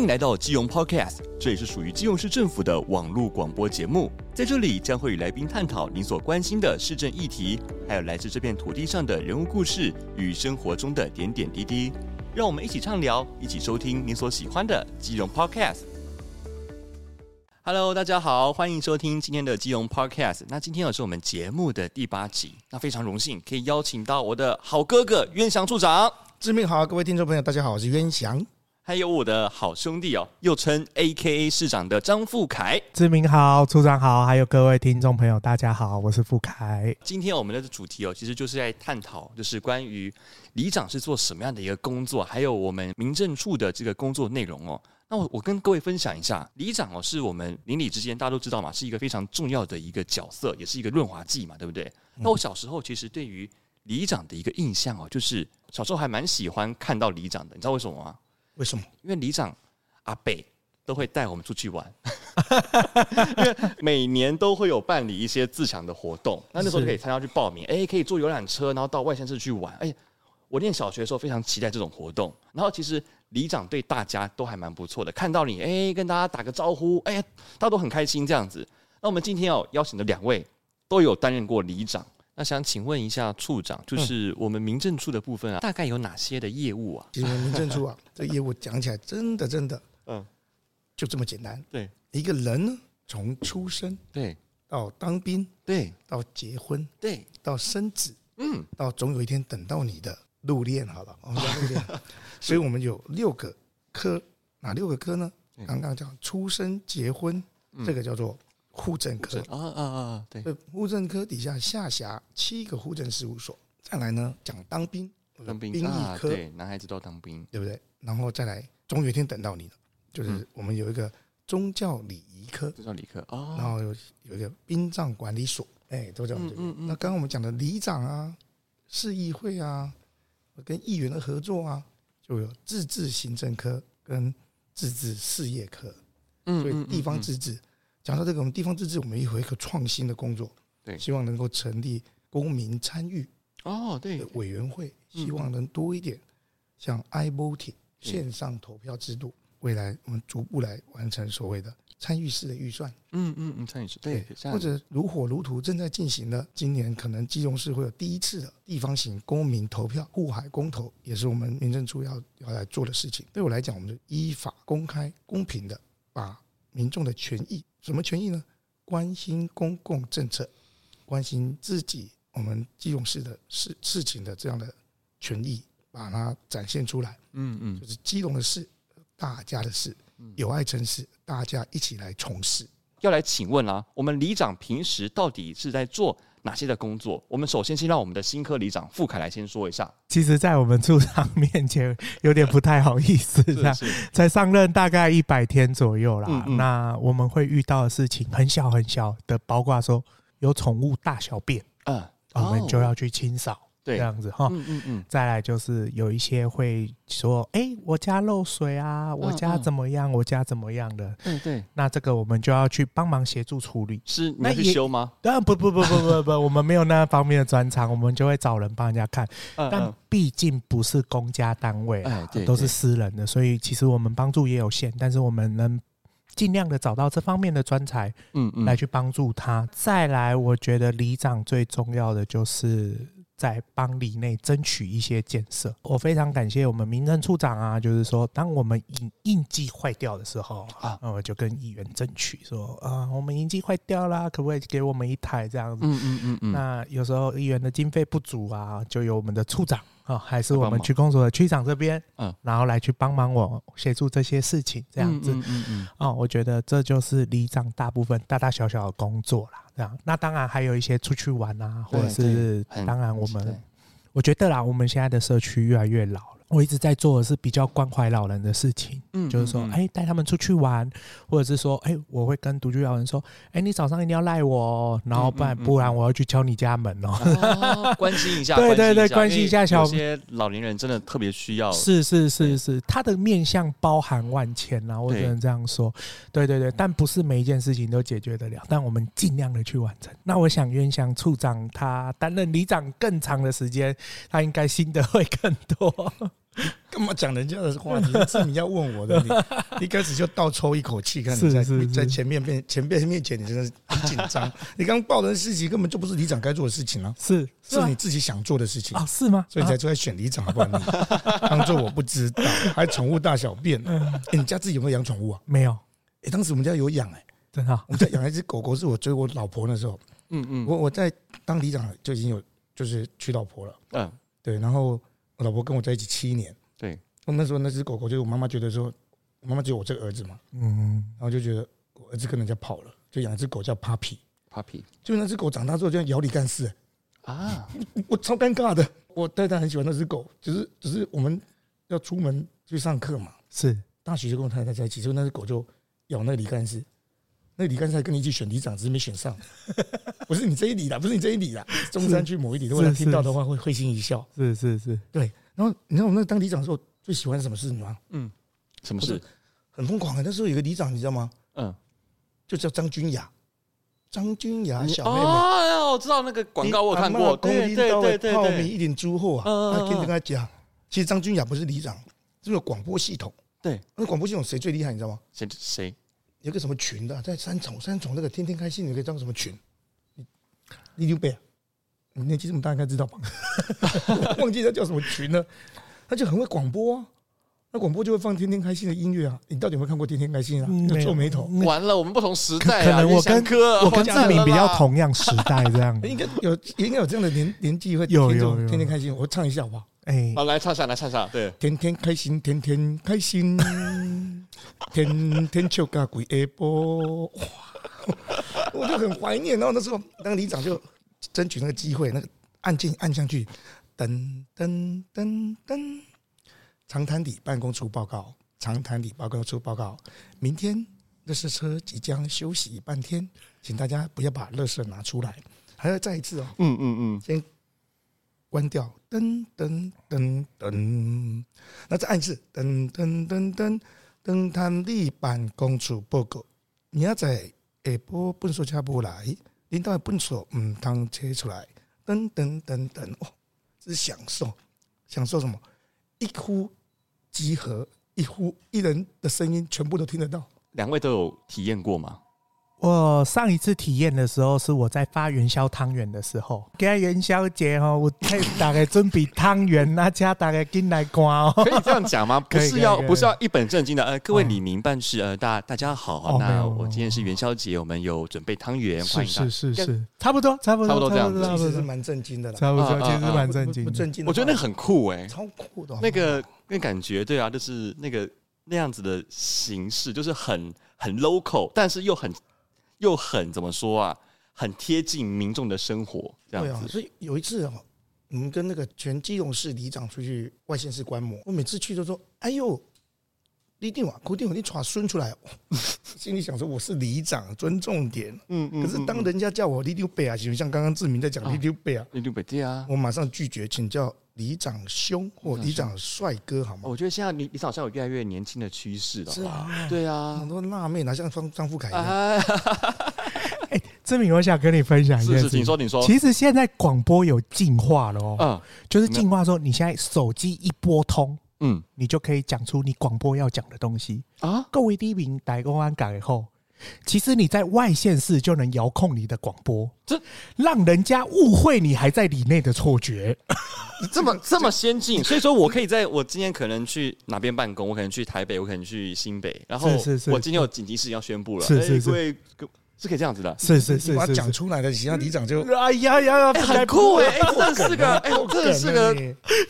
欢迎来到基隆 Podcast，这也是属于基隆市政府的网络广播节目。在这里将会与来宾探讨您所关心的市政议题，还有来自这片土地上的人物故事与生活中的点点滴滴。让我们一起畅聊，一起收听您所喜欢的基隆 Podcast。Hello，大家好，欢迎收听今天的基隆 Podcast。那今天也是我们节目的第八集，那非常荣幸可以邀请到我的好哥哥渊祥处长。志明好，各位听众朋友，大家好，我是渊祥。还有我的好兄弟哦，又称 AKA 市长的张富凯。志明好，处长好，还有各位听众朋友，大家好，我是富凯。今天我们的主题哦，其实就是在探讨，就是关于里长是做什么样的一个工作，还有我们民政处的这个工作内容哦。那我我跟各位分享一下，里长哦，是我们邻里之间大家都知道嘛，是一个非常重要的一个角色，也是一个润滑剂嘛，对不对？那我小时候其实对于里长的一个印象哦，就是小时候还蛮喜欢看到里长的，你知道为什么吗？为什么？因为里长阿北都会带我们出去玩，因为每年都会有办理一些自强的活动，那那时候就可以参加去报名，哎，可以坐游览车，然后到外县市去玩。哎，我念小学的时候非常期待这种活动。然后其实里长对大家都还蛮不错的，看到你，哎，跟大家打个招呼，哎，大家都很开心这样子。那我们今天要邀请的两位都有担任过里长。那想请问一下处长，就是我们民政处的部分啊，大概有哪些的业务啊？其实我们民政处啊，这业务讲起来真的真的，嗯，就这么简单。对，一个人呢，从出生对到当兵对到结婚对到生子，嗯，到总有一天等到你的入殓，好了，我们叫入殓。所以我们有六个科，哪六个科呢？刚刚讲出生、结婚，这个叫做。户政科啊啊啊！对，户政科底下下辖七个户政事务所。再来呢，讲当兵，当兵兵役科，对，男孩子都要当兵，对不对？然后再来，总有一天等到你了，就是我们有一个宗教礼仪科，宗教礼科啊，然后有有一个殡葬管理所，哎，都在我们这边。那刚刚我们讲的里长啊、市议会啊、跟议员的合作啊，就有自治行政科跟自治事业科，嗯，所以地方自治。讲到这个，我们地方自治，我们也有一个创新的工作，对，希望能够成立公民参与哦，对，委员会，希望能多一点像 iVoting 线上投票制度，未来我们逐步来完成所谓的参与式的预算，嗯嗯嗯，参与式对，或者如火如荼正在进行的，今年可能基隆市会有第一次的地方型公民投票护海公投，也是我们民政处要要来做的事情。对我来讲，我们就依法、公开、公平的把民众的权益。什么权益呢？关心公共政策，关心自己我们基隆市的事事情的这样的权益，把它展现出来。嗯嗯，就是基隆的事，大家的事，友爱城市，大家一起来从事。要来请问啊，我们里长平时到底是在做哪些的工作？我们首先先让我们的新科里长傅凯来先说一下。其实，在我们处长面前有点不太好意思，这样才上任大概一百天左右啦。嗯嗯，那我们会遇到的事情很小很小的，包括说有宠物大小便，嗯，我们就要去清扫。对这样子哈，嗯嗯嗯，再来就是有一些会说，哎、欸，我家漏水啊，我家怎么样，我家怎么样的，嗯对，那这个我们就要去帮忙协助处理。是你要去修吗？当然不不不不不不，我们没有那方面的专长，我们就会找人帮人家看。但毕竟不是公家单位，哎，都是私人的，所以其实我们帮助也有限，但是我们能尽量的找到这方面的专才，嗯嗯，来去帮助他。再来，我觉得里长最重要的就是。在帮里内争取一些建设，我非常感谢我们民政处长啊，就是说，当我们影印机坏掉的时候啊，那我就跟议员争取说啊，我们影机坏掉啦，可不可以给我们一台这样子？嗯嗯嗯嗯。那有时候议员的经费不足啊，就由我们的处长。啊，还是我们区公所的区长这边，嗯，然后来去帮忙我协助这些事情，这样子，嗯嗯嗯，哦，我觉得这就是里长大部分大大小小的工作啦，那当然还有一些出去玩啊，或者是当然我们，我觉得啦，我们现在的社区越来越老了。我一直在做的是比较关怀老人的事情，嗯，就是说，哎，带他们出去玩，或者是说，哎，我会跟独居老人说，哎，你早上一定要赖我，然后不然不然我要去敲你家门哦，关心一下，对对对，关心一下小，有些老年人真的特别需要，是是是是，他的面向包含万千呐，我只能这样说，对对对，但不是每一件事情都解决得了，但我们尽量的去完成。那我想冤祥处长他担任里长更长的时间，他应该心得会更多。干嘛讲人家的话题？是你要问我的，你一开始就倒抽一口气，看你在在前面面前辈面前，你真的是很紧张。你刚报的事情根本就不是里长该做的事情啊，是是你自己想做的事情啊？是吗？所以才出来选里长，好不好？你当做我不知道，还宠物大小便。哎，你家自己有没有养宠物啊？没有。哎，当时我们家有养，哎，真的。我们家养一只狗狗，是我追我老婆那时候。嗯嗯。我我在当里长就已经有就是娶老婆了。嗯。对，然后我老婆跟我在一起七年。对，我那时候那只狗狗，就是我妈妈觉得说，妈妈只有我这个儿子嘛，嗯，然后就觉得我儿子跟人家跑了，就养一只狗叫 Puppy，Puppy，就那只狗长大之后就像咬李干事啊，我超尴尬的，我太太很喜欢那只狗，只是只是我们要出门去上课嘛，是。大学就跟我太太在一起，就那只狗就咬那个李干事，那李干才跟你一起选里长，只是没选上，不是你这一里啦，不是你这一里啦，中山区某一里，如果他听到的话会会心一笑，是是是，对。然后你知道我那当里长的时候最喜欢什么事吗？嗯，什么事？很疯狂的。那时候有个里长，你知道吗？嗯，就叫张君雅，张君雅小妹妹。哦，我知道那个广告我看过。对对对对，泡米一点猪货啊！他跟跟他讲，其实张君雅不是里长，是个广播系统。对，那广播系统谁最厉害？你知道吗？谁谁？有个什么群的，在三重三重那个天天开心，你可以叫什么群？李刘备。你年纪这么大，应该知道吧？忘记他叫什么群了，他就很会广播啊。那广播就会放天天开心的音乐啊。你到底有没有看过天天开心啊？要皱眉头。完了，我们不同时代啊。可能我跟我跟志明比较同样时代，这样 应该有应该有这样的年年纪会听这种天天开心。我唱一下好不好？哎，好，来唱下来唱下。对，天天开心，天天开心，天天笑嘎鬼下播。哇，我就很怀念。然后那时候那个里长就。争取那个机会，那个按键按下去，噔噔噔噔，长滩里办公处报告，长滩里办公处报告，明天乐视车即将休息半天，请大家不要把垃圾拿出来，还要再一次哦，嗯嗯嗯，先关掉，噔噔噔噔，那再按一次，噔噔噔噔，长滩里办公处报告，明仔载下晡本所车不来。领导的笨手嗯，当车出来，等等等等，哦，这是享受，享受什么？一呼集合，一呼一人的声音全部都听得到。两位都有体验过吗？我上一次体验的时候是我在发元宵汤圆的时候，给元宵节哦，我替大概准备汤圆，那家大概进来逛哦。可以这样讲吗？不是要不是要一本正经的？呃，各位里明办事，呃，大大家好，那我今天是元宵节，我们有准备汤圆，欢迎。是是是，差不多差不多差不多这样子，其实是蛮震惊的，差不多其实蛮震惊，不震惊。我觉得那很酷哎，超酷的，那个那感觉，对啊，就是那个那样子的形式，就是很很 local，但是又很。又很怎么说啊？很贴近民众的生活，这样子。对啊，所以有一次哦，我们跟那个全基隆市里长出去外县市观摩，我每次去都说：“哎呦，立定啊，固定你传孙出来。” 心里想说：“我是里长，尊重点。”嗯嗯。可是当人家叫我里长伯啊，像刚刚志明在讲里长伯啊，里长伯对啊，我马上拒绝，请叫里长兄或里长帅哥好吗？我觉得现在里里长好像有越来越年轻的趋势了。是啊，对啊，很多辣妹哪像张张富凯一样。哎，志明，我想跟你分享一件事。你说，你说。其实现在广播有进化了哦。嗯。就是进化说，你现在手机一拨通，嗯，你就可以讲出你广播要讲的东西啊。各位里民大公安改后。其实你在外县市就能遥控你的广播，这让人家误会你还在里内的错觉。这么这么先进，所以说我可以在我今天可能去哪边办公，我可能去台北，我可能去新北，然后我今天有紧急事情要宣布了，是是是，是可以这样子的，是是是，把它讲出来的，其他里长就哎呀呀呀，很酷哎，这是个哎，这是个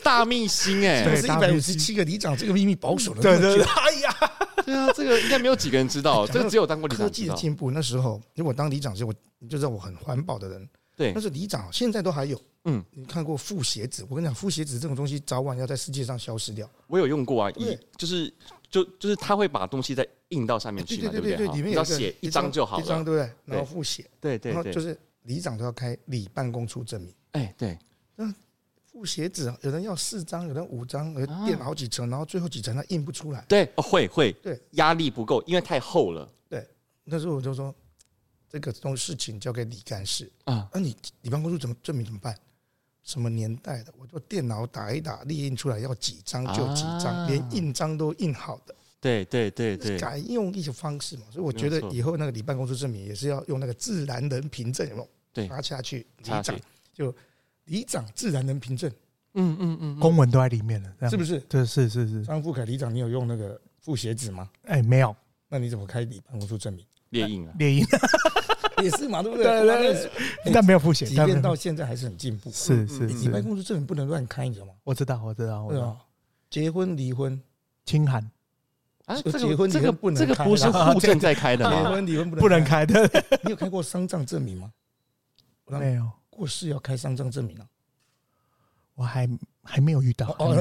大秘辛哎，是一百五十七个里长，这个秘密保守了，对对对，哎呀。对啊，这个应该没有几个人知道，这个只有当过里长。科技的进步，那时候因为我当里长时，我你就知道我很环保的人。对，但是里长现在都还有。嗯，你看过复写纸？我跟你讲，复写纸这种东西早晚要在世界上消失掉。我有用过啊，一就是就就是他会把东西再印到上面去嘛，对不对？里面要写一张就好了，一张对不对？然后复写，对对对，就是里长都要开里办公处证明。哎，对，那。复写纸，有人要四张，有人五张，有人垫好几层，然后最后几层它印不出来。对，会会，对，压力不够，因为太厚了。对，那时候我就说，这个东事情交给李干事啊，那你你办公室怎么证明怎么办？什么年代的，我就电脑打一打，列印出来要几张就几张，啊、连印章都印好的。对对对对，改用一些方式嘛，所以我觉得以后那个理办公室证明也是要用那个自然人凭证，有没有？对，发下去，里长就里长自然能凭证，嗯嗯嗯，公文都在里面了，是不是？对，是是是。张富凯里长，你有用那个复写纸吗？哎，没有。那你怎么开理办公室证明？列印啊，列印 也是嘛，对不对？对对。但没有复写，即便到现在还是很进步。是是是。理办公室证明不能乱开，你知道吗？我知道，我知道，我知道。结婚、离婚、清函。啊，结婚这个不能，这个不是 户政在开的吗？结婚离婚不能开的。你有开过丧葬证明吗？没有。过世要开丧葬证明啊？我还还没有遇到。哦，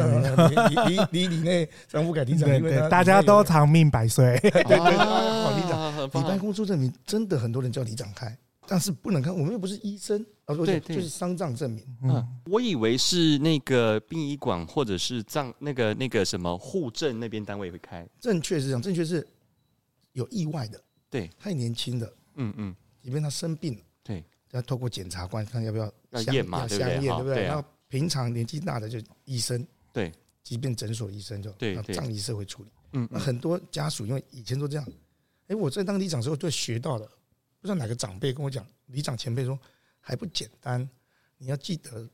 你你你那张富凯里长，对对，大家都长命百岁。对对对，里长，理办公出证明真的很多人叫里长开，但是不能开，我们又不是医生。对，就是丧葬证明。嗯，我以为是那个殡仪馆或者是葬那个那个什么户政那边单位会开。正确是这样，正确是有意外的，对，太年轻的，嗯嗯，即便他生病了，对，要透过检察官看要不要要验嘛，对不对？对不对？然后平常年纪大的就医生，对，即便诊所医生就对，葬仪社会处理。嗯，那很多家属因为以前都这样，哎，我在当里长的时候就学到了，不知道哪个长辈跟我讲，里长前辈说。还不简单，你要记得，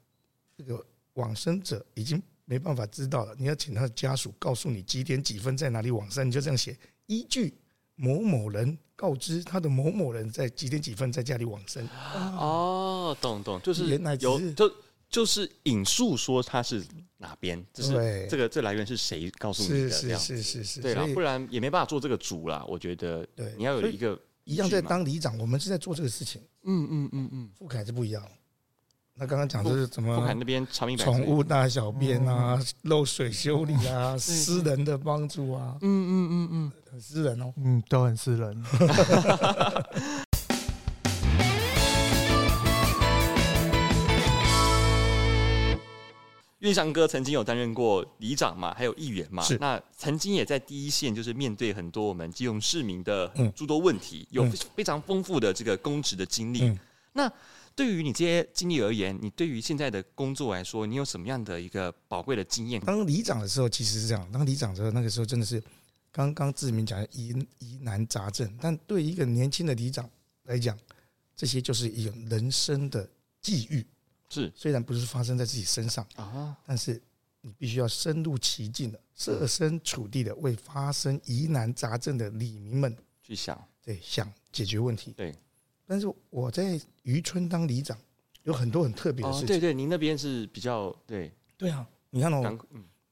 这个往生者已经没办法知道了。你要请他的家属告诉你几点几分在哪里往生，你就这样写。依据某某人告知他的某某人在几点几分在家里往生。哦，懂懂，就是有就就是引述说他是哪边，就是这个这来源是谁告诉你的？是是是是是，对了，不然也没办法做这个主啦。我觉得，对，你要有一个。一样在当里长，我们是在做这个事情。嗯嗯嗯嗯，富凯是不一样。那刚刚讲的是怎么？富凯那边宠物大小便啊，漏水修理啊，私人的帮助啊。嗯嗯嗯嗯，很私人哦。嗯，都很私人。运翔哥曾经有担任过里长嘛，还有议员嘛，是那曾经也在第一线，就是面对很多我们基隆市民的诸多问题，嗯、有非常丰富的这个公职的经历。嗯、那对于你这些经历而言，你对于现在的工作来说，你有什么样的一个宝贵的经验？当里长的时候，其实是这样，当里长的时候，那个时候真的是刚刚志明讲的疑疑难杂症，但对于一个年轻的里长来讲，这些就是一个人生的际遇。是，虽然不是发生在自己身上啊，但是你必须要深入其境的、设身处地的为发生疑难杂症的里民们去想，对，想解决问题。对，但是我在渔村当里长，有很多很特别的事情。对对，您那边是比较对。对啊，你看哦，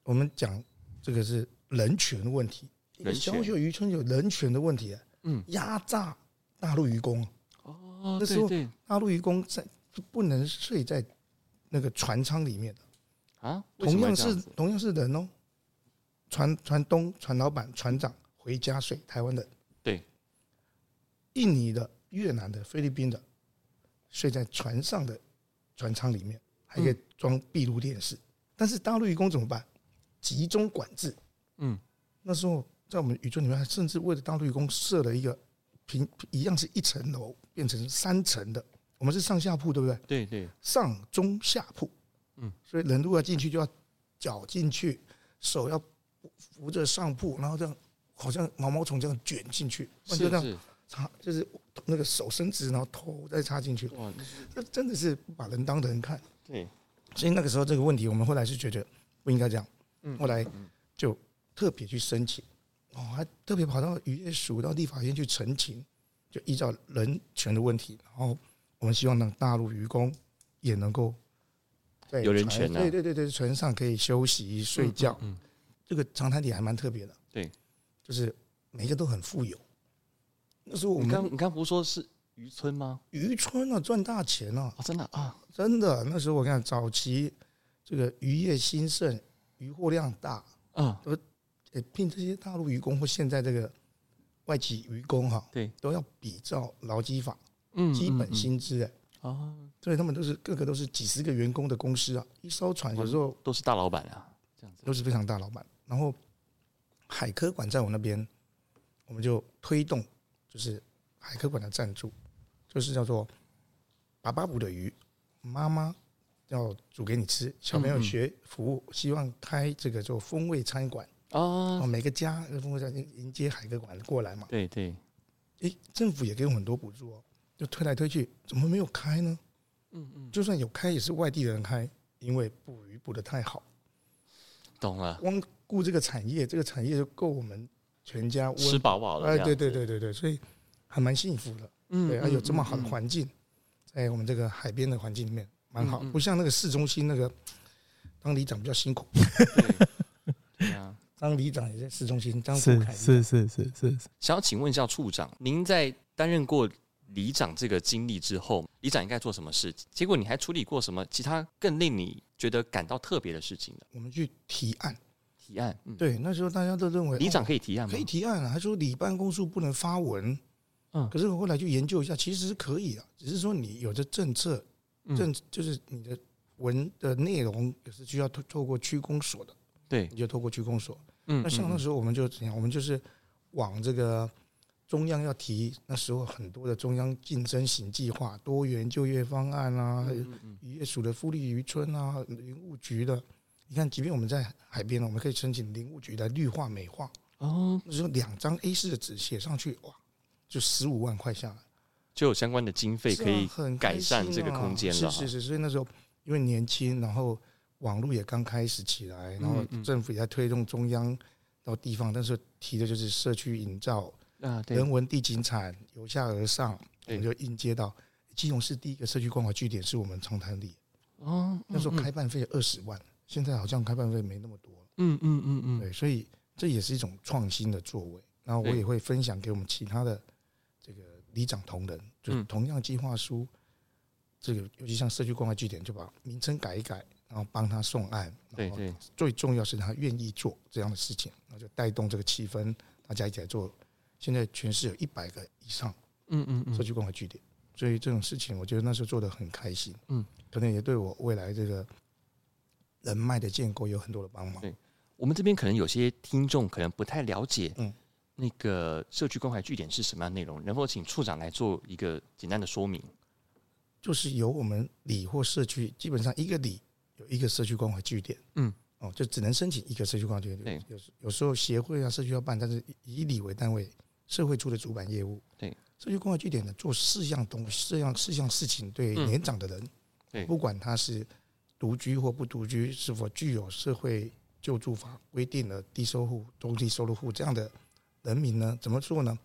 我们讲这个是人权问题，小小渔村有人权的问题啊，嗯，压榨大陆渔工哦，那时候大陆渔工在。不能睡在那个船舱里面的。啊，同样是同样是人哦，船船东、船老板、船长回家睡，台湾的对，印尼的、越南的、菲律宾的睡在船上的船舱里面，还可以装闭路电视。但是大陆渔工怎么办？集中管制。嗯，那时候在我们宇宙里面，还甚至为了大陆渔工设了一个平一样是一层楼变成三层的。我们是上下铺，对不对？对对，上中下铺，嗯，所以人如果要进去，就要脚进去，手要扶着上铺，然后这样好像毛毛虫这样卷进去，是是，就这样插，就是那个手伸直，然后头再插进去。哇，这真的是不把人当人看。对，所以那个时候这个问题，我们后来是觉得不应该这样，嗯，后来就特别去申请，哦，还特别跑到渔业署到立法院去陈情，就依照人权的问题，然后。我们希望让大陆渔工也能够有人权，对对对对，船上可以休息睡觉。嗯，这个长滩里还蛮特别的。对，就是每一个都很富有。那时候我们刚你刚不是说是渔村吗？渔村啊，赚大钱啊！真的啊，真的。那时候我看早期这个渔业兴盛，渔获量大，啊，都聘这些大陆渔工或现在这个外籍渔工哈，对，都要比照劳基法。嗯，基本薪资哎，啊，所以他们都是个个都是几十个员工的公司啊，一艘船有时候都是大老板啊，这样子都是非常大老板。然后海科馆在我那边，我们就推动就是海科馆的赞助，就是叫做爸爸捕的鱼，妈妈要煮给你吃。小朋友学服务，希望开这个做风味餐馆哦，每个家风味餐迎接海客馆过来嘛。对对，诶，政府也给我很多补助哦，就推来推去，怎么没有开呢？嗯嗯，就算有开，也是外地的人开，因为捕鱼捕的太好。懂了，光顾这个产业，这个产业就够我们全家吃饱饱了。哎，对对对对对，所以还蛮幸福的。嗯，对，还有这么好的环境，在我们这个海边的环境里面，蛮好。不像那个市中心那个当里长比较辛苦。对啊，当里长也在市中心。当是是是是是。想要请问一下处长，您在担任过里长这个经历之后，里长应该做什么事？结果你还处理过什么其他更令你觉得感到特别的事情呢？我们去提案，提案。对，那时候大家都认为里长可以提案吗？可以提案啊，还说里办公处不能发文。嗯，可是我后来去研究一下，其实是可以的，只是说你有的政策政就是你的文的内容也是需要透透过区公所的，对，你就透过区公所。嗯，那像那时候我们就怎样？我们就是往这个中央要提，那时候很多的中央竞争型计划、多元就业方案啊，渔业署的福利渔村啊，林务局的，你看，即便我们在海边，我们可以申请林务局来绿化美化。哦，那时候两张 A 四的纸写上去，哇！就十五万块下来，就有相关的经费可以改善这个空间了。是是是，所以那时候因为年轻，然后网络也刚开始起来，然后政府也在推动中央到地方，但是提的就是社区营造啊，人文地景产由下而上，我们就应接到基隆市第一个社区关怀据点是我们长滩里。哦，那时候开办费二十万，现在好像开办费没那么多了。嗯嗯嗯嗯，对，所以这也是一种创新的作为。然后我也会分享给我们其他的。这个里长同仁，就同样计划书，这个尤其像社区关怀据点，就把名称改一改，然后帮他送案。对对，最重要是他愿意做这样的事情，然后就带动这个气氛，大家一起来做。现在全市有一百个以上，嗯嗯，社区关怀据点，所以这种事情，我觉得那时候做的很开心。嗯，可能也对我未来这个人脉的建构有很多的帮忙。对，我们这边可能有些听众可能不太了解，嗯。那个社区关怀据点是什么样的内容？能否请处长来做一个简单的说明？就是由我们里或社区，基本上一个里有一个社区关怀据点。嗯，哦，就只能申请一个社区关怀据点。对，有有时候协会啊、社区要办，但是以里为单位，社会处的主板业务。对，社区关怀据点呢，做四样东西，四样四项事情，对年长的人，对，不管他是独居或不独居，是否具有社会救助法规定的低收入、中低收入户这样的。人民呢？怎么做呢？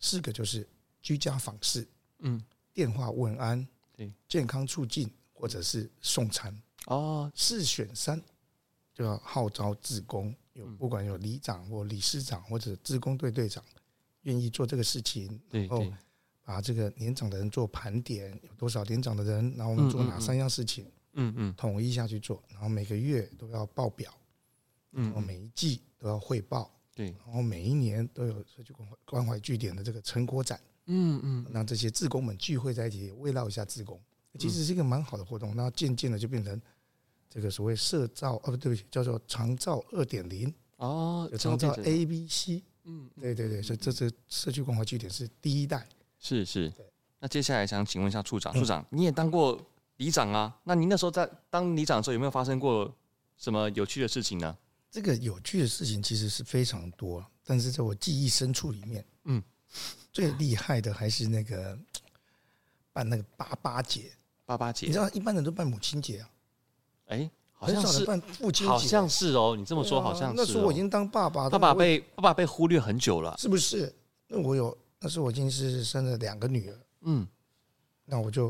四个就是居家访视，嗯，电话问安，对，健康促进或者是送餐哦，四选三，就要号召志工，有不管有里长或理事长或者志工队队长愿意做这个事情，然后把这个年长的人做盘点，有多少年长的人，然后我们做哪三样事情，嗯嗯，统一下去做，然后每个月都要报表，嗯，然后每一季都要汇报。对，然后每一年都有社区关怀关怀据点的这个成果展，嗯嗯，让这些志工们聚会在一起，慰劳一下志工，其实是一个蛮好的活动。那渐渐的就变成这个所谓社造，哦不对不起，叫做长照二点零哦，长照 A B C，嗯，对对对，所以这这社区关怀据点是第一代，是是。对。那接下来想请问一下处长，处长你也当过里长啊？那您那时候在当里长的时候，有没有发生过什么有趣的事情呢？这个有趣的事情其实是非常多，但是在我记忆深处里面，嗯，最厉害的还是那个办那个八八节，八八节，你知道一般人都办母亲节啊，哎，好像是办父亲节，好像是哦，你这么说好像是。那时候我已经当爸爸，爸爸被爸爸被忽略很久了，是不是？那我有，那时候我已经是生了两个女儿，嗯，那我就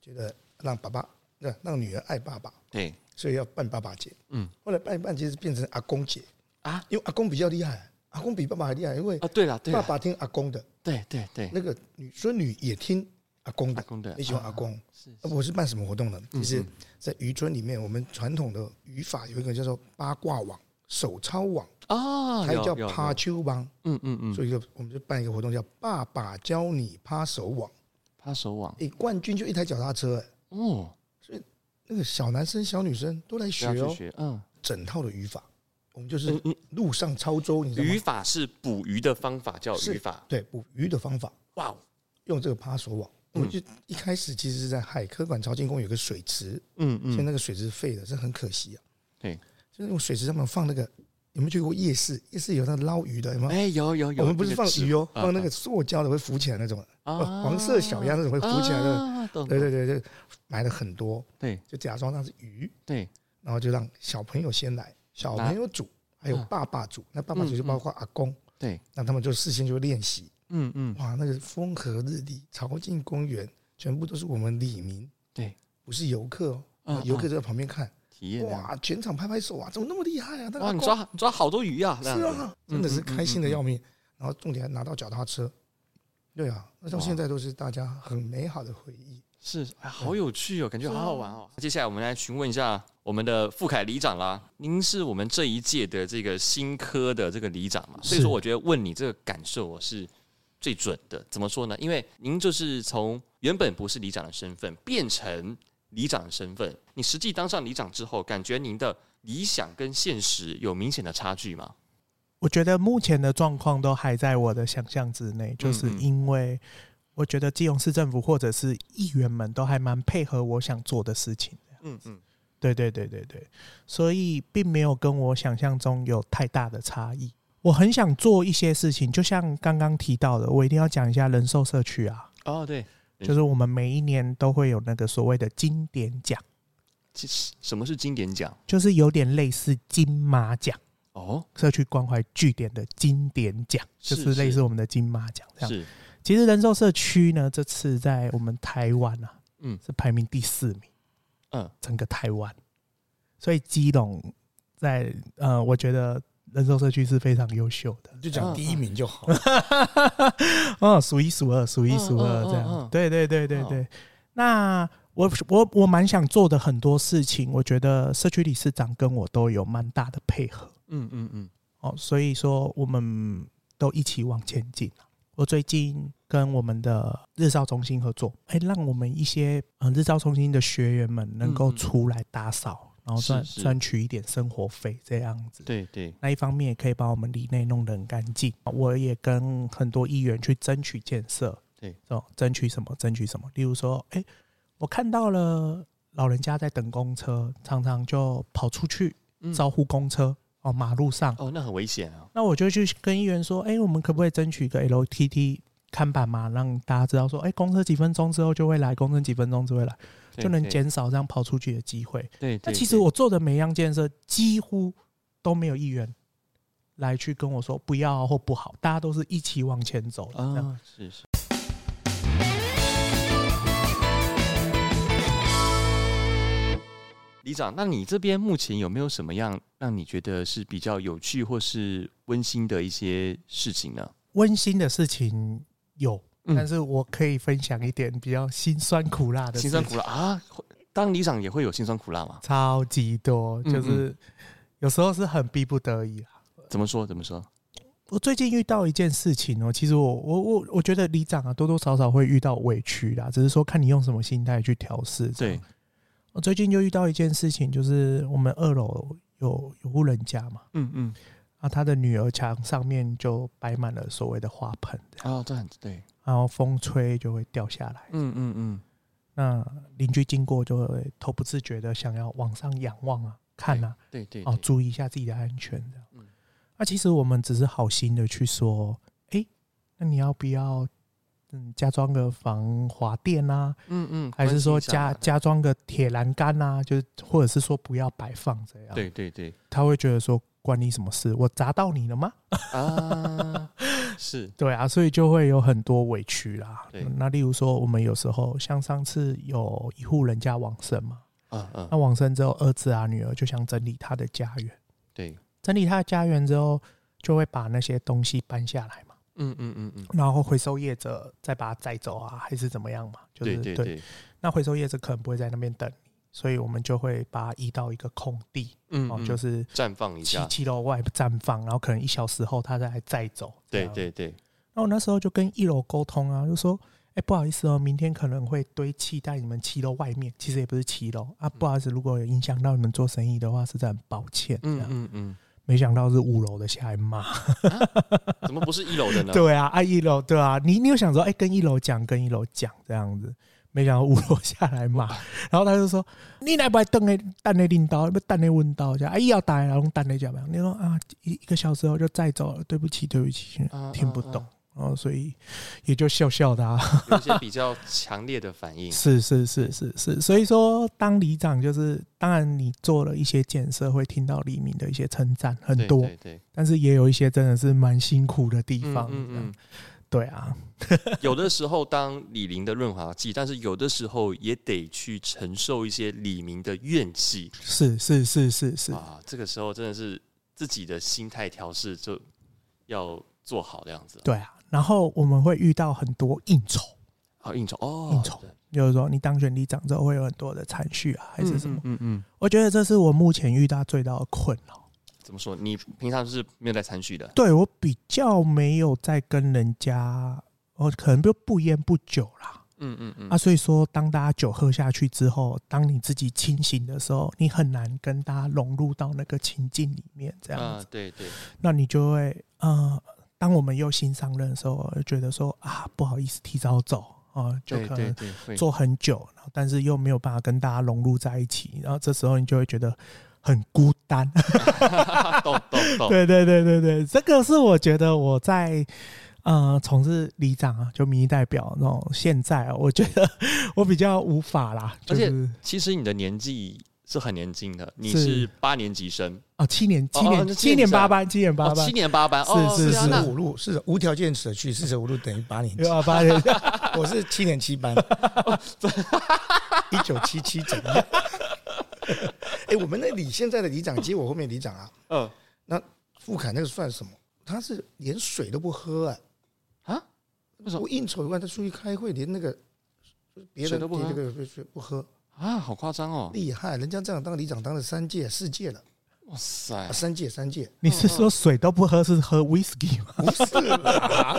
觉得让爸爸，让让女儿爱爸爸，对。所以要办爸爸节，嗯，后来办一办，其实变成阿公节啊，因为阿公比较厉害，阿公比爸爸还厉害，因为啊，对了，爸爸听阿公的，对对对，那个女孙女也听阿公的，阿公的，你喜欢阿公，是，我是办什么活动呢？其实，在渔村里面，我们传统的渔法有一个叫做八卦网、手抄网啊，还有叫趴秋网，嗯嗯嗯，所以就我们就办一个活动，叫爸爸教你趴手网，趴手网，哎，冠军就一台脚踏车，哎，哦。所以那个小男生、小女生都来学哦，嗯，整套的语法，我们就是路上操舟，你知道吗？语法是捕鱼的方法，叫语法，对，捕鱼的方法。哇，用这个扒手网。我们就一开始其实是在海科馆潮境宫有个水池，嗯嗯，现在那个水池废了，这很可惜啊。对，就是用水池上面放那个，有没有去过夜市？夜市有那个捞鱼的，有没有？哎，有有有。我们不是放鱼哦，放那个塑胶的会浮起来那种，黄色小鸭那种会浮起来的。对对对对，买了很多，对，就假装那是鱼，对，然后就让小朋友先来，小朋友煮，还有爸爸煮，那爸爸煮就包括阿公，对，那他们就事先就练习。嗯嗯，哇，那个风和日丽，朝境公园全部都是我们李明，对，不是游客哦，游客就在旁边看体验，哇，全场拍拍手啊，怎么那么厉害啊？哇，你抓抓好多鱼啊，是啊，真的是开心的要命。然后重点还拿到脚踏车，对啊，那到现在都是大家很美好的回忆。是，好有趣哦，感觉好好玩哦。接下来我们来询问一下我们的富凯里长啦，您是我们这一届的这个新科的这个里长嘛，所以说我觉得问你这个感受我是。最准的怎么说呢？因为您就是从原本不是里长的身份变成里长的身份，你实际当上里长之后，感觉您的理想跟现实有明显的差距吗？我觉得目前的状况都还在我的想象之内，就是因为我觉得基隆市政府或者是议员们都还蛮配合我想做的事情。嗯嗯，对对对对对，所以并没有跟我想象中有太大的差异。我很想做一些事情，就像刚刚提到的，我一定要讲一下人寿社区啊。哦，对，就是我们每一年都会有那个所谓的经典奖。其实什么是经典奖？就是有点类似金马奖哦，社区关怀据点的经典奖，就是类似我们的金马奖这样。是，其实人寿社区呢，这次在我们台湾啊，嗯，是排名第四名，嗯，整个台湾，所以基隆在呃，我觉得。人寿社区是非常优秀的，就讲第一名就好了。哦，数一数二，数一数二这样。对对对对对。那我我我蛮想做的很多事情，我觉得社区理事长跟我都有蛮大的配合。嗯嗯嗯。哦，所以说我们都一起往前进。我最近跟我们的日照中心合作，哎，让我们一些嗯日照中心的学员们能够出来打扫。然后赚赚取一点生活费，这样子。对对。那一方面也可以把我们里内弄得很干净。我也跟很多议员去争取建设。对。哦，争取什么？争取什么？例如说，哎，我看到了老人家在等公车，常常就跑出去招呼公车。哦，马路上。哦，那很危险啊。那我就去跟议员说，哎，我们可不可以争取一个 LTT 看板嘛，让大家知道说，哎，公车几分钟之后就会来，公车几分钟就会来。就能减少这样跑出去的机会。对，那其实我做的每一样建设，几乎都没有议员来去跟我说不要或不好，大家都是一起往前走的。啊，是是。李长，那你这边目前有没有什么样让你觉得是比较有趣或是温馨的一些事情呢？温馨的事情有。但是我可以分享一点比较辛酸苦辣的。辛酸苦辣啊！当里长也会有辛酸苦辣吗？超级多，就是有时候是很逼不得已啊。怎么说？怎么说？我最近遇到一件事情哦，其实我我我我觉得里长啊，多多少少会遇到委屈啦，只是说看你用什么心态去调试。对，我最近就遇到一件事情，就是我们二楼有有户人家嘛，嗯嗯，啊，他的女儿墙上面就摆满了所谓的花盆。哦，这很对。然后风吹就会掉下来。嗯嗯嗯。那邻居经过就会头不自觉的想要往上仰望啊，看啊。对对。哦，注意一下自己的安全这样。嗯。那其实我们只是好心的去说，哎，那你要不要嗯加装个防滑垫啊？嗯嗯。还是说加加装个铁栏杆啊？就是或者是说不要摆放这样。对对对。他会觉得说关你什么事？我砸到你了吗？啊。是对啊，所以就会有很多委屈啦。对，那例如说，我们有时候像上次有一户人家往生嘛，那往生之后，儿子啊女儿就想整理他的家园，对，整理他的家园之后，就会把那些东西搬下来嘛，嗯嗯嗯嗯，然后回收业者再把它载走啊，还是怎么样嘛？就是对对对，那回收业者可能不会在那边等。所以我们就会把它移到一个空地，嗯，哦，就是绽放一下，七七楼外绽放，然后可能一小时后它再再走。对对对。那我那时候就跟一楼沟通啊，就说，哎，不好意思哦，明天可能会堆砌在你们七楼外面，其实也不是七楼啊，不好意思，如果有影响到你们做生意的话，实在很抱歉。嗯嗯嗯。没想到是五楼的下来骂，怎么不是一楼的呢？对啊，啊一楼对啊，你你有想说，哎、欸，跟一楼讲，跟一楼讲这样子，没想到五楼下来骂，然后他就说，你来不来等诶，等诶领导，不等诶问到，这样，哎要打，然后等诶怎么样？你说啊，一一个小时后就再走了，对不起，对不起，听不懂。哦，所以也就笑笑的啊，有一些比较强烈的反应。是是是是是，所以说当里长就是，当然你做了一些建设，会听到黎明的一些称赞很多，对，但是也有一些真的是蛮辛苦的地方。嗯对啊，有的时候当李林的润滑剂，但是有的时候也得去承受一些李明的怨气。是是是是是啊，这个时候真的是自己的心态调试就要做好这样子。对啊。然后我们会遇到很多应酬，好应酬哦，应酬，就是说你当选里长之后会有很多的餐叙啊，还是什么？嗯嗯，我觉得这是我目前遇到最大的困扰。怎么说？你平常是没有在参与的？对，我比较没有在跟人家，我可能就不烟不酒啦。嗯嗯嗯。啊，所以说当大家酒喝下去之后，当你自己清醒的时候，你很难跟大家融入到那个情境里面，这样子。对对。那你就会呃。当我们又新上任的时候，就觉得说啊，不好意思提早走啊，就可能做很久，然后但是又没有办法跟大家融入在一起，然后这时候你就会觉得很孤单。对对对对对，这个是我觉得我在呃从事里长啊，就民意代表那种现在啊，我觉得我比较无法啦。就是、而且其实你的年纪。是很年轻的，你是。八年级生。哦，七年七年七年八班，七年八班，七年八班，是是是。五路是无条件舍去四舍五入等于八年级，八年，我是七年七班，一九七七整年。哎，我们那里现在的里长接我后面里长啊，嗯，那富凯那个算什么？他是连水都不喝啊，啊？为什么？我应酬以外，他出去开会，连那个别的都不喝，这个水不喝。啊，好夸张哦！厉害，人家这样当里长当了三届、四届了。哇塞，啊、三届三届。你是说水都不喝，是喝 whisky 吗？不是啦，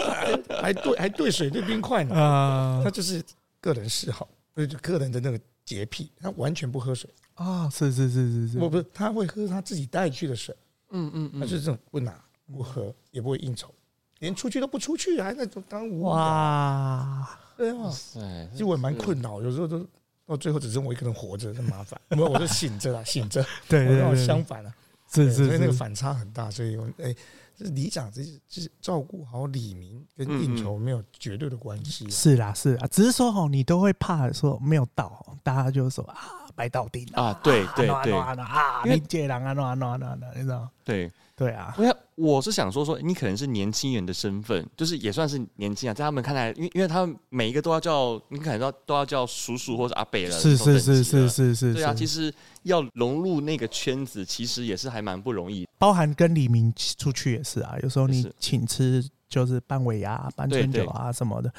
还兑还兑水兑冰块呢。啊，他就是个人嗜好，就个人的那个洁癖，他完全不喝水。啊，是是是是是。不不，他会喝他自己带去的水。嗯嗯嗯，他就是这种不拿不喝，也不会应酬，连出去都不出去，还那种当舞。哇，对啊，其实我也蛮困扰，有时候都。到最后只剩我一个人活着，真麻烦。没有，我就醒着了，醒着。对，对，对，相反了，是是，所以那个反差很大。所以，我哎，这里长，这是就是照顾好里民跟应酬没有绝对的关系。是啦，是啊，只是说哈，你都会怕说没有到，大家就说啊，白到底啊，对对对啊，你借人啊，那那那那，你知道？对。对啊，因为我是想说说，你可能是年轻人的身份，就是也算是年轻啊，在他们看来，因为因为他们每一个都要叫，你可能要都要叫叔叔或者阿伯了，是是是是是是，对啊，其实要融入那个圈子，其实也是还蛮不容易，包含跟李明出去也是啊，有时候你请吃就是半尾牙、半春酒啊什么的，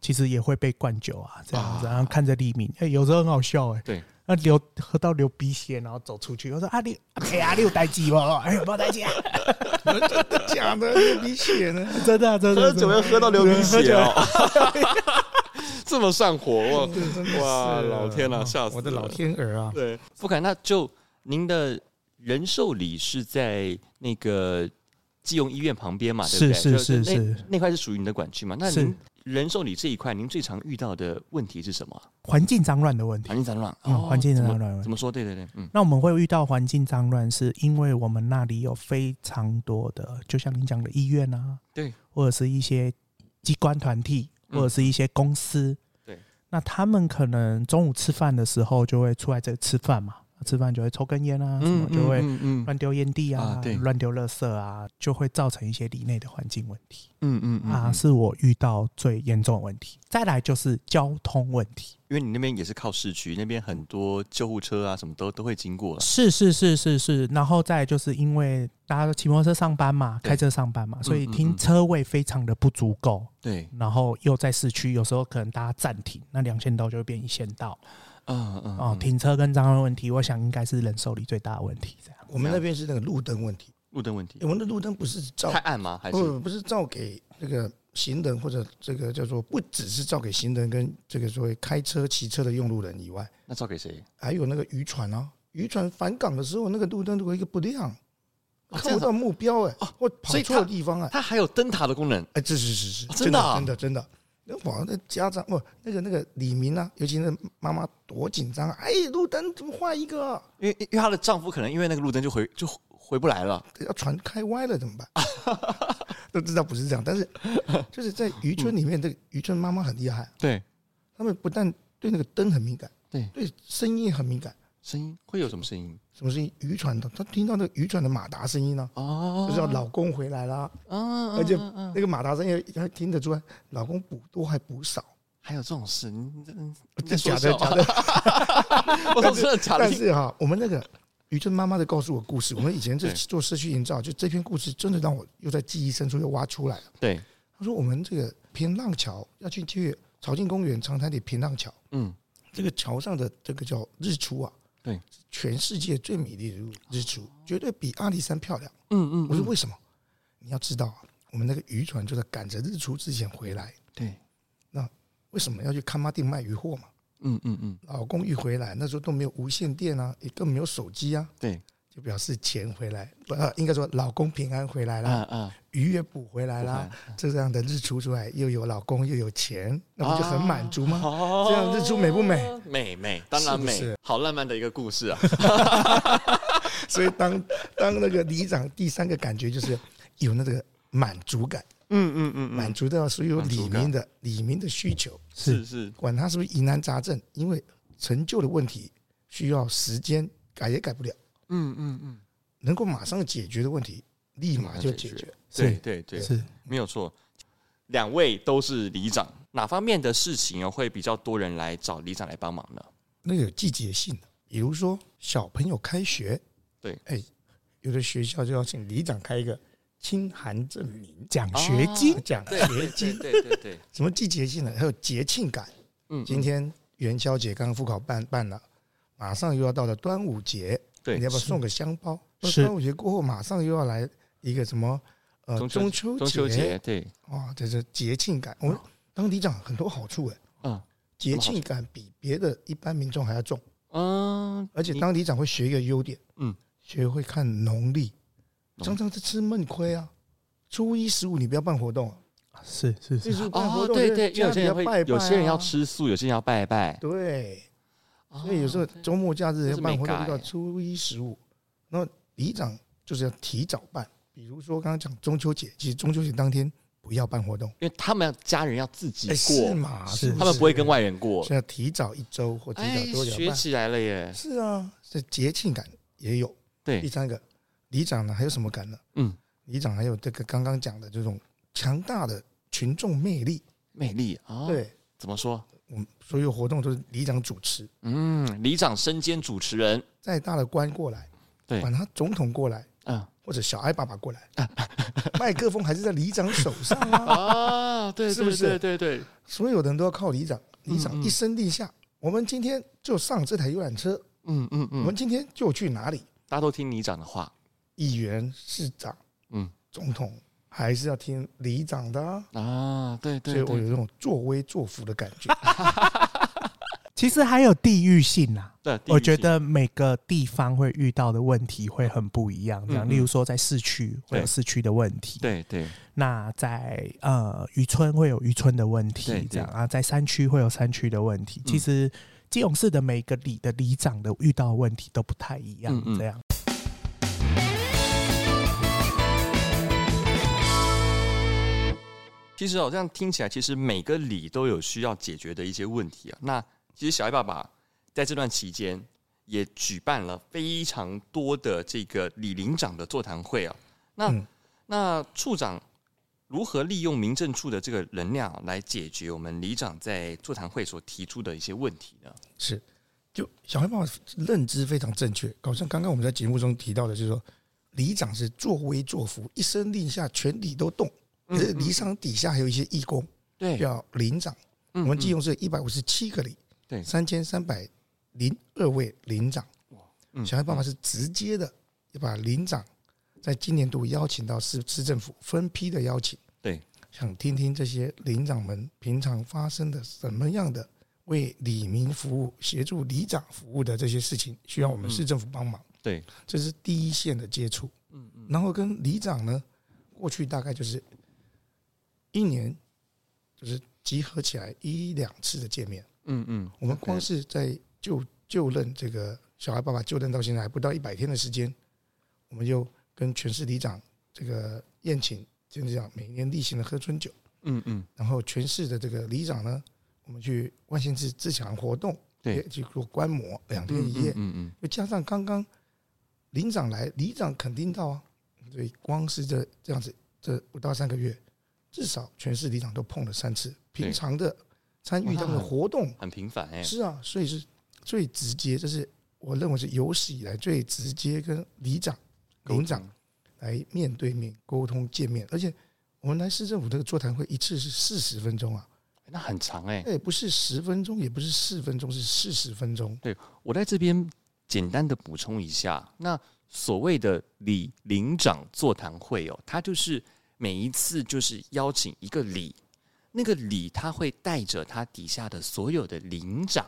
其实也会被灌酒啊这样子，然后看着李明，哎，有时候很好笑哎，对。那流喝到流鼻血，然后走出去。我说：“啊，你哎呀，你有带鸡吗？哎有，没带鸡啊！真的假的？流鼻血呢？真的真的。喝酒要喝到流鼻血哦，这么上火哇！哇，老天呐，吓死我的老天儿啊！对，富凯，那就您的人寿里是在那个基隆医院旁边嘛？对不对？是是是是，那块是属于你的管区嘛？那您。人寿里这一块，您最常遇到的问题是什么？环境脏乱的问题。环境脏乱，嗯，环境脏乱。怎么说？对对对，嗯。那我们会遇到环境脏乱，是因为我们那里有非常多的，就像您讲的医院啊，对，或者是一些机关团体，或者是一些公司，对。那他们可能中午吃饭的时候就会出来这吃饭嘛。吃饭就会抽根烟啊，什么就会乱丢烟蒂啊，乱丢垃圾啊，就会造成一些里内的环境问题。嗯嗯啊，是我遇到最严重的问题。再来就是交通问题，因为你那边也是靠市区，那边很多救护车啊，什么都都会经过。是是是是是，然后再就是因为大家都骑摩托车上班嘛，开车上班嘛，所以停车位非常的不足够。对，然后又在市区，有时候可能大家暂停，那两线道就会变一线道。嗯嗯哦，停车跟脏乱问题，我想应该是人寿里最大的问题。这样，我们那边是那个路灯问题，路灯问题。我们的路灯不是照太暗吗？还是？不不是照给那个行人或者这个叫做不只是照给行人跟这个所谓开车骑车的用路人以外，那照给谁？还有那个渔船啊，渔船返港的时候，那个路灯如果一个不亮，看不到目标哎，或跑错地方哎，它还有灯塔的功能。哎，这是是是，真的真的真的。那网上的家长不，那个那个李明啊，尤其是妈妈多紧张啊！哎，路灯怎么换一个？因为因为她的丈夫可能因为那个路灯就回就回不来了，要船开歪了怎么办？都知道不是这样，但是就是在渔村里面，这个渔村妈妈很厉害。对，他们不但对那个灯很敏感，对对声音很敏感。声音会有什么声音？什么声音？渔船的，他听到那个渔船的马达声音呢？哦，就是要老公回来了。哦，而且那个马达声音还听得出来，老公补多还补少。还有这种事？你这假的 假的？我说真的假的？但是哈，我们那个渔村妈妈的告诉我故事，我们以前在做社区营造，就这篇故事真的让我又在记忆深处又挖出来了。对，他说我们这个平浪桥要去去潮境公园长滩的平浪桥，嗯，这个桥上的这个叫日出啊，对，全世界最美丽的日出，绝对比阿里山漂亮。嗯嗯，我说为什么？你要知道啊，我们那个渔船就在赶着日出之前回来。对。那为什么要去看妈店卖鱼货嘛？嗯嗯嗯，老公一回来，那时候都没有无线电啊，也更没有手机啊。对，就表示钱回来，不，应该说老公平安回来了。嗯嗯，鱼也补回来了，这样的日出出来，又有老公又有钱，那不就很满足吗？这样日出美不美？美美，当然美，好浪漫的一个故事啊。所以当当那个里长第三个感觉就是有那个满足感。嗯嗯嗯，满足到所有里民的里民的需求，是是，管他是不是疑难杂症，因为成就的问题需要时间改也改不了。嗯嗯嗯，能够马上解决的问题，立马就解决。对对对，是。没有错。两位都是里长，哪方面的事情会比较多人来找里长来帮忙呢？那个有季节性的，比如说小朋友开学，对，哎，有的学校就要请里长开一个。清寒证明、奖学金、奖学金，对对对，什么季节性的，还有节庆感。嗯，今天元宵节刚刚复考办办了，马上又要到了端午节，对，你要不要送个香包？是。端午节过后，马上又要来一个什么？呃，中秋中秋节，对。哇，这是节庆感。我们当里长很多好处哎。啊。节庆感比别的一般民众还要重。嗯。而且当里长会学一个优点，嗯，学会看农历。常常是吃闷亏啊！初一十五你不要办活动，是是是哦，对对，有些人会，有些人要吃素，有些人要拜拜，对，所以有时候周末假日要办活动，到初一十五，那里长就是要提早办。比如说刚刚讲中秋节，其实中秋节当天不要办活动，因为他们家人要自己过，是嘛？是他们不会跟外人过，所以要提早一周或提早多久学起来了耶！是啊，这节庆感也有。对，第三个。里长呢，还有什么感呢？嗯，里长还有这个刚刚讲的这种强大的群众魅力，魅力啊，对，怎么说？我们所有活动都是里长主持，嗯，里长身兼主持人，再大的官过来，对，管他总统过来，嗯，或者小爱爸爸过来，麦克风还是在里长手上啊，对，是不是？对对对，所有的人都要靠里长，里长一声令下，我们今天就上这台游览车，嗯嗯嗯，我们今天就去哪里？大家都听里长的话。议员、市长，嗯，总统还是要听里长的啊，啊对，对对，所以我有这种作威作福的感觉。其实还有地域性啊，对，我觉得每个地方会遇到的问题会很不一样。这样，例如说在市区会有市区的问题，对对。那在呃渔村会有渔村的问题，这样啊，在山区会有山区的问题。其实基隆市的每个里的里长的遇到的问题都不太一样，这样。其实哦，这样听起来，其实每个里都有需要解决的一些问题啊。那其实小爱爸爸在这段期间也举办了非常多的这个里邻长的座谈会啊。那、嗯、那处长如何利用民政处的这个能量来解决我们里长在座谈会所提出的一些问题呢？是，就小艾爸爸认知非常正确，好像刚刚我们在节目中提到的，就是说里长是作威作福，一声令下，全体都动。可是里长底下还有一些义工，对，叫邻长。我们基隆是一百五十七个里，对，三千三百零二位邻长。小艾爸爸是直接的，要把邻长在今年度邀请到市市政府分批的邀请，对，想听听这些邻长们平常发生的什么样的为里民服务、协助里长服务的这些事情，需要我们市政府帮忙。对，这是第一线的接触。嗯嗯，然后跟里长呢，过去大概就是一年就是集合起来一两次的见面，嗯嗯，我们光是在就就任这个小孩爸爸就任到现在还不到一百天的时间，我们就跟全市里长这个宴请，就是这样每年例行的喝春酒，嗯嗯，然后全市的这个里长呢，我们去万县市自强活动，对，去做观摩两天一夜，嗯嗯，又加上刚刚里长来，里长肯定到啊，所以光是这这样子，这不到三个月，至少全市里长都碰了三次，平常的参与他们的活动。很频繁哎，是啊，所以是最直接，这是我认为是有史以来最直接跟里长、领长来面对面沟通见面，而且我们来市政府这个座谈会一次是四十分钟啊。那很长哎、欸，不是十分钟，也不是四分钟，是四十分钟。对，我在这边简单的补充一下，那所谓的里领长座谈会哦，它就是每一次就是邀请一个里，那个里他会带着他底下的所有的领长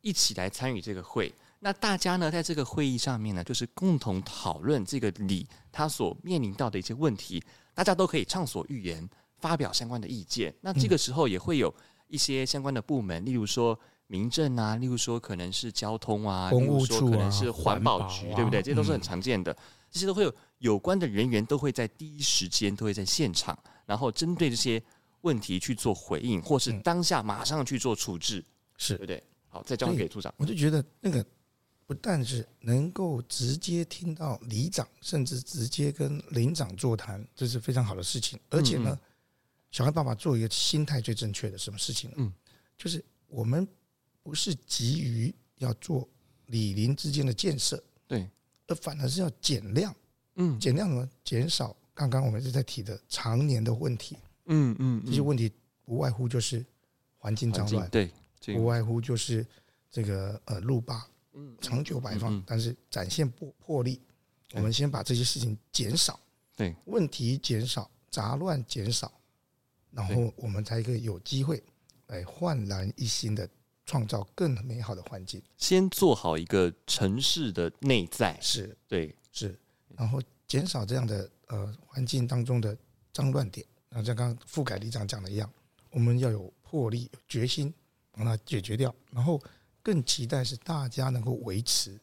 一起来参与这个会。那大家呢，在这个会议上面呢，就是共同讨论这个里他所面临到的一些问题，大家都可以畅所欲言。发表相关的意见，那这个时候也会有一些相关的部门，例如说民政啊，例如说可能是交通啊，公务处啊，可能是环保局，对不对？这些都是很常见的，这些都会有有关的人员都会在第一时间都会在现场，然后针对这些问题去做回应，或是当下马上去做处置，是对不对？好，再交给处长。我就觉得那个不但是能够直接听到里长，甚至直接跟领长座谈，这是非常好的事情，而且呢。小孩爸爸做一个心态最正确的什么事情呢？嗯，就是我们不是急于要做李林之间的建设，对，而反而是要减量，嗯，减量呢，减少？刚刚我们一直在提的常年的问题，嗯嗯，这些问题不外乎就是环境脏乱，对，不外乎就是这个呃路霸，嗯，长久摆放，但是展现破魄力，我们先把这些事情减少，对，问题减少，杂乱减少。然后我们才可以有机会来焕然一新的创造更美好的环境。先做好一个城市的内在，是对，是，然后减少这样的呃环境当中的脏乱点。然后像刚刚傅凯里长讲的一样，我们要有魄力、有决心把它解决掉。然后更期待是大家能够维持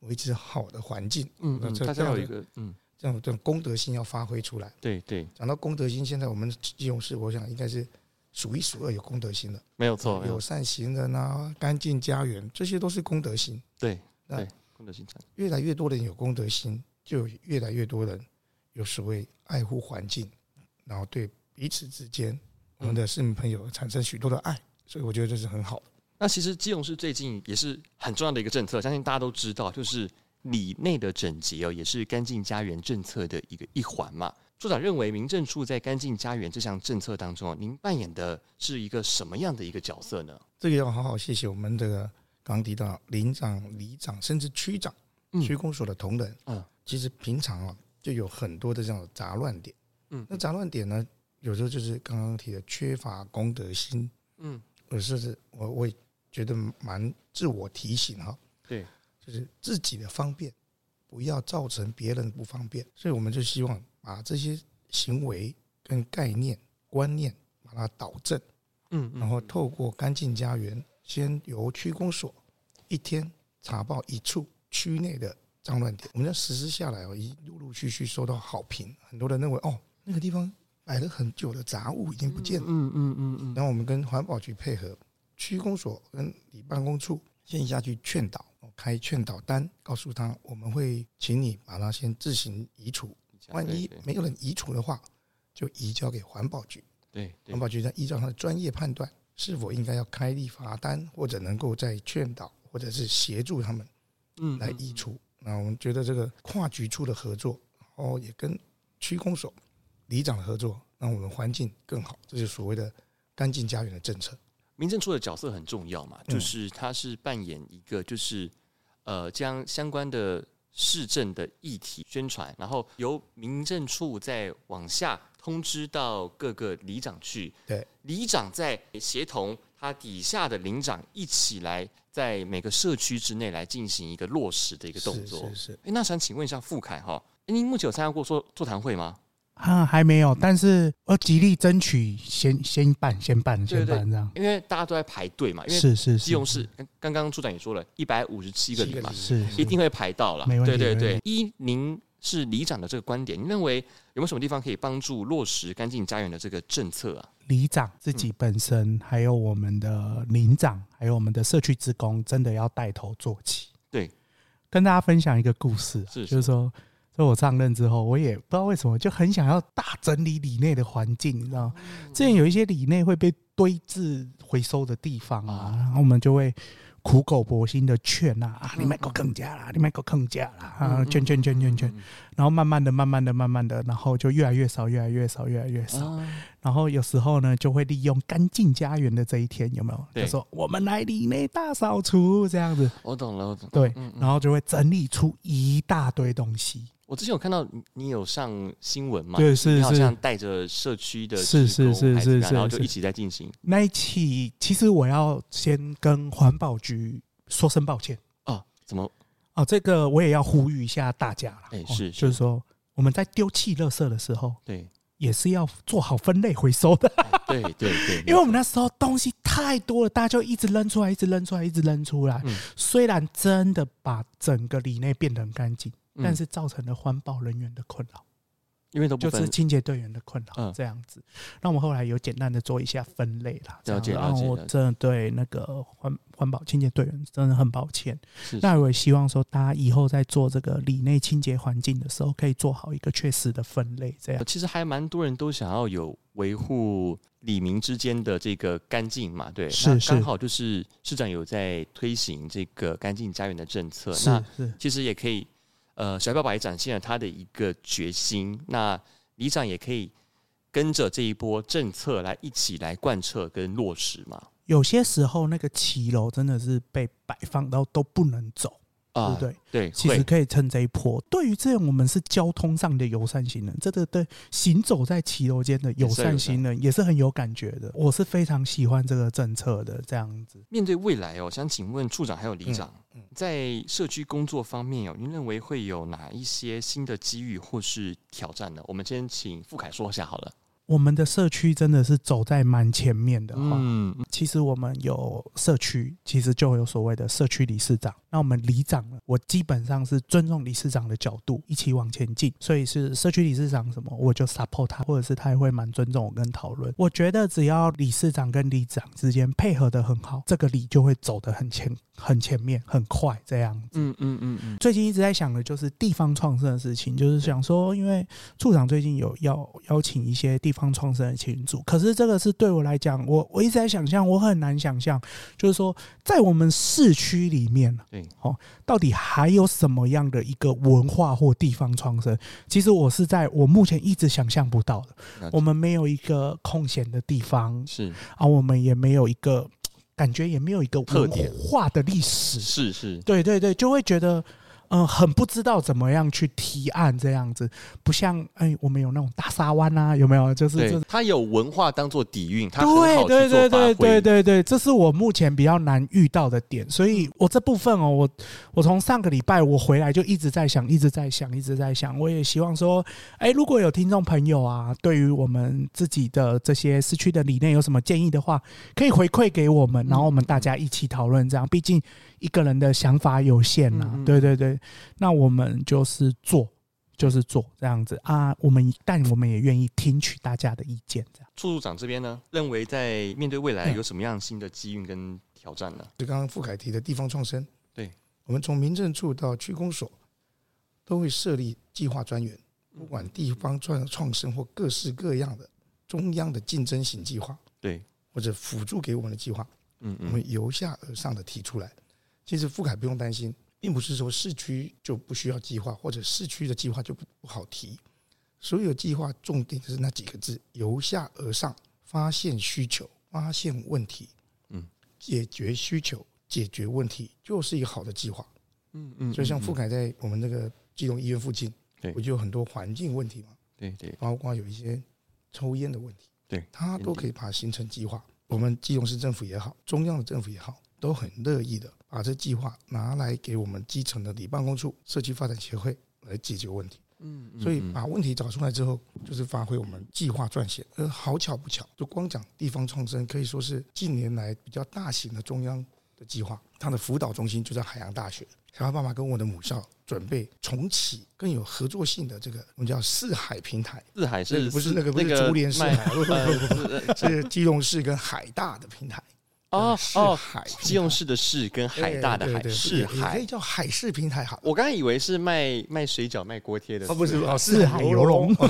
维持好的环境。嗯，嗯，大家有一个嗯。这种这种公德心要发挥出来。对对，讲到公德心，现在我们基隆市，我想应该是数一数二有公德心的。没有错，友善行人啊，干净家园，这些都是公德心。对对，公德心。越来越多人有公德心，就越来越多人有所谓爱护环境，然后对彼此之间，我们的市民朋友产生许多的爱，所以我觉得这是很好的。那其实基隆市最近也是很重要的一个政策，相信大家都知道，就是。里内的整洁哦，也是干净家园政策的一个一环嘛。处长认为，民政处在干净家园这项政策当中，您扮演的是一个什么样的一个角色呢？这个要好好谢谢我们这个刚刚提到邻长、里长，甚至区长、区公所的同仁。嗯，其实平常啊，就有很多的这种杂乱点。嗯，那杂乱点呢，有时候就是刚刚提的缺乏公德心。嗯，有时候是我我也觉得蛮自我提醒哈。对。就是自己的方便，不要造成别人不方便，所以我们就希望把这些行为跟概念、观念把它导正，嗯，然后透过干净家园，先由区公所一天查报一处区内的脏乱点，我们要实施下来哦，已陆陆续续收到好评，很多人认为哦，那个地方摆了很久的杂物已经不见了，嗯嗯嗯嗯，然后我们跟环保局配合，区公所跟里办公处先下去劝导。开劝导单，告诉他我们会请你把它先自行移除。万一没有人移除的话，就移交给环保局。对，环保局再依照他的专业判断，是否应该要开立罚单，或者能够再劝导，或者是协助他们，嗯，来移除。那我们觉得这个跨局处的合作，然后也跟区公所、里长的合作，让我们环境更好。这是所谓的干净家园的政策。民政处的角色很重要嘛，就是它是扮演一个就是。呃，将相关的市政的议题宣传，然后由民政处再往下通知到各个里长去。对，里长再协同他底下的邻长一起来，在每个社区之内来进行一个落实的一个动作。是是是。哎，那想请问一下傅凯哈，您目前有参加过座座谈会吗？啊，还没有，但是我极力争取先先办，先办，先办这样，因为大家都在排队嘛。因为是是是，基隆市刚刚处长也说了，一百五十七个里嘛，是一定会排到了。没问题。对对对，依您是里长的这个观点，您认为有没有什么地方可以帮助落实干净家园的这个政策啊？里长自己本身，还有我们的邻长，还有我们的社区职工，真的要带头做起。对，跟大家分享一个故事，是，是就是说。在我上任之后，我也不知道为什么就很想要大整理里内的环境，你知道吗？之前有一些里内会被堆置回收的地方啊，然后我们就会苦口婆心的劝啊，啊，你买个更加啦，你买个更加啦，啊，劝劝劝劝劝，然后慢慢的、慢慢的、慢慢的，然后就越来越少、越来越少、越来越少。然后有时候呢，就会利用干净家园的这一天，有没有？就说我们来里内大扫除这样子。我懂了，我懂。对，然后就会整理出一大堆东西。我之前有看到你有上新闻嘛？对，是是，好像带着社区的是是是是是，然后就一起在进行那一期。其实我要先跟环保局说声抱歉啊，怎么？哦，这个我也要呼吁一下大家了。哎，是，就是说我们在丢弃垃圾的时候，对，也是要做好分类回收的。对对对，因为我们那时候东西太多了，大家就一直扔出来，一直扔出来，一直扔出来。虽然真的把整个里内变得很干净。但是造成了环保人员的困扰，因为都就是清洁队员的困扰，这样子。那我们后来有简单的做一下分类啦，了解。然后我真的对那个环环保清洁队员真的很抱歉。那我也希望说，大家以后在做这个里内清洁环境的时候，可以做好一个确实的分类。这样，其实还蛮多人都想要有维护里民之间的这个干净嘛，对。是是。刚好就是市长有在推行这个干净家园的政策，那其实也可以。呃，小爸爸也展现了他的一个决心。那里长也可以跟着这一波政策来一起来贯彻跟落实嘛。有些时候，那个骑楼真的是被摆放到都不能走，啊、对不对？对，其实可以趁这一波。对于这样，我们是交通上的友善行人，这个对行走在骑楼间的友善行人也是很有感觉的。我是非常喜欢这个政策的。这样子，面对未来哦，想请问处长还有里长。嗯在社区工作方面哦，您认为会有哪一些新的机遇或是挑战呢？我们先请傅凯说一下好了。我们的社区真的是走在蛮前面的哈。嗯，其实我们有社区，其实就有所谓的社区理事长。那我们里长呢，我基本上是尊重理事长的角度一起往前进，所以是社区理事长什么，我就 support 他，或者是他也会蛮尊重我跟讨论。我觉得只要理事长跟里长之间配合的很好，这个里就会走得很前很前面很快这样子。嗯嗯嗯嗯。最近一直在想的就是地方创生的事情，就是想说，因为处长最近有要邀请一些地方创生的群组，可是这个是对我来讲，我我一直在想象，我很难想象，就是说在我们市区里面，对，哦，到底还有什么样的一个文化或地方创生？其实我是在我目前一直想象不到的。我们没有一个空闲的地方，是啊，我们也没有一个感觉，也没有一个文化的历史，是是，对对对，就会觉得。嗯，很不知道怎么样去提案这样子，不像哎、欸，我们有那种大沙湾啊，有没有？就是就是，它有文化当做底蕴，它对对对对对对对，这是我目前比较难遇到的点。所以我这部分哦，我我从上个礼拜我回来就一直在想，一直在想，一直在想。我也希望说，哎、欸，如果有听众朋友啊，对于我们自己的这些市区的理念有什么建议的话，可以回馈给我们，然后我们大家一起讨论。这样，毕竟。一个人的想法有限呐、啊，嗯嗯对对对，那我们就是做，就是做这样子啊。我们但我们也愿意听取大家的意见。这样，处处长这边呢，认为在面对未来有什么样新的机遇跟挑战呢？就刚刚傅凯提的地方创生，对，我们从民政处到区公所都会设立计划专员，不管地方创创生或各式各样的中央的竞争型计划，对，或者辅助给我们的计划，嗯，嗯，我们由下而上的提出来。其实富凯不用担心，并不是说市区就不需要计划，或者市区的计划就不不好提。所有计划重点就是那几个字：由下而上，发现需求，发现问题，嗯，解决需求，解决问题，就是一个好的计划。嗯嗯。所以像富凯在我们那个基隆医院附近，对，不就有很多环境问题嘛？对对。包括有一些抽烟的问题，对，他都可以把它形成计划。我们基隆市政府也好，中央的政府也好。都很乐意的把这计划拿来给我们基层的里办公处、社区发展协会来解决问题。嗯，所以把问题找出来之后，就是发挥我们计划撰写。而好巧不巧，就光讲地方创生，可以说是近年来比较大型的中央的计划。它的辅导中心就在海洋大学。小花爸爸跟我的母校准备重启更有合作性的这个我们叫四海平台。四海是不是那个不是竹联四海？不不不，是基隆市跟海大的平台。哦哦，海基隆市的市跟海大的海是海，可以叫海事平台。好，我刚才以为是卖卖水饺、卖锅贴的。哦，不是哦，四海游龙。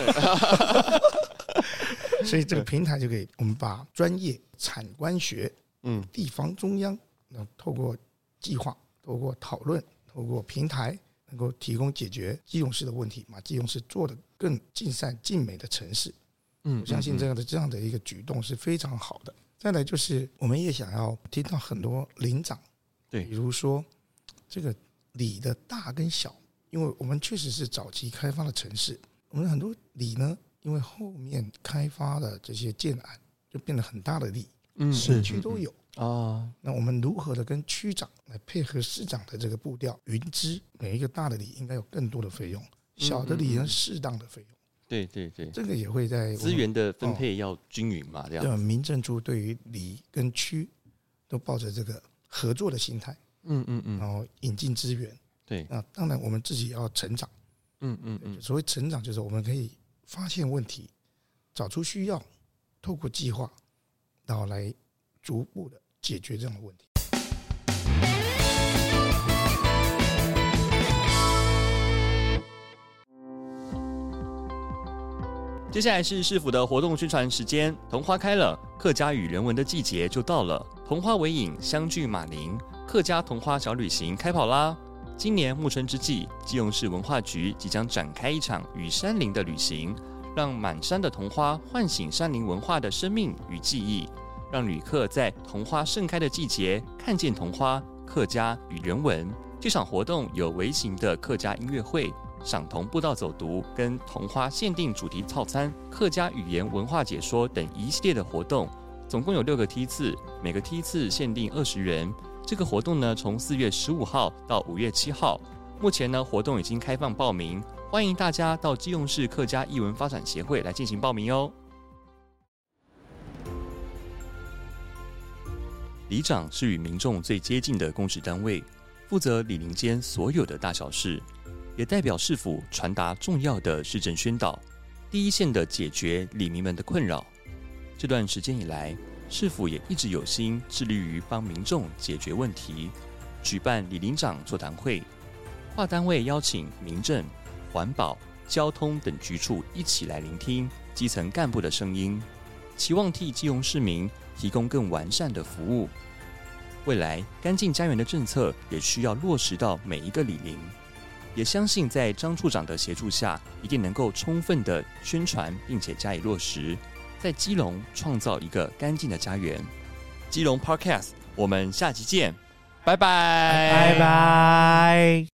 所以这个平台就可以，我们把专业产官学，嗯，地方中央，那透过计划，透过讨论，透过平台，能够提供解决基隆市的问题，把基隆市做得更尽善尽美的城市。嗯，我相信这样的这样的一个举动是非常好的。再来就是，我们也想要听到很多领长，对，比如说这个里的大跟小，因为我们确实是早期开发的城市，我们很多里呢，因为后面开发的这些建案，就变得很大的里，嗯，市区都有啊。那我们如何的跟区长来配合市长的这个步调，云知每一个大的里应该有更多的费用，小的里呢适当的费用。对对对，这个也会在资源的分配要均匀嘛，这样。对，民政处对于里跟区都抱着这个合作的心态，嗯嗯嗯，然后引进资源。对，那当然我们自己也要成长，嗯嗯嗯。所谓成长，就是我们可以发现问题，找出需要，透过计划，然后来逐步的解决这样的问题。接下来是市府的活动宣传时间。桐花开了，客家与人文的季节就到了。桐花为引，相聚马林，客家桐花小旅行开跑啦！今年暮春之际，基隆市文化局即将展开一场与山林的旅行，让满山的桐花唤醒山林文化的生命与记忆，让旅客在桐花盛开的季节看见桐花、客家与人文。这场活动有微型的客家音乐会。赏桐步道走读、跟桐花限定主题套餐、客家语言文化解说等一系列的活动，总共有六个梯次，每个梯次限定二十人。这个活动呢，从四月十五号到五月七号，目前呢活动已经开放报名，欢迎大家到基隆市客家艺文发展协会来进行报名哦。里长是与民众最接近的公职单位，负责里邻间所有的大小事。也代表市府传达重要的市政宣导，第一线的解决里民们的困扰。这段时间以来，市府也一直有心致力于帮民众解决问题，举办里邻长座谈会，跨单位邀请民政、环保、交通等局处一起来聆听基层干部的声音，期望替基隆市民提供更完善的服务。未来干净家园的政策也需要落实到每一个里邻。也相信，在张处长的协助下，一定能够充分的宣传，并且加以落实，在基隆创造一个干净的家园。基隆 Podcast，我们下集见，拜拜，拜拜。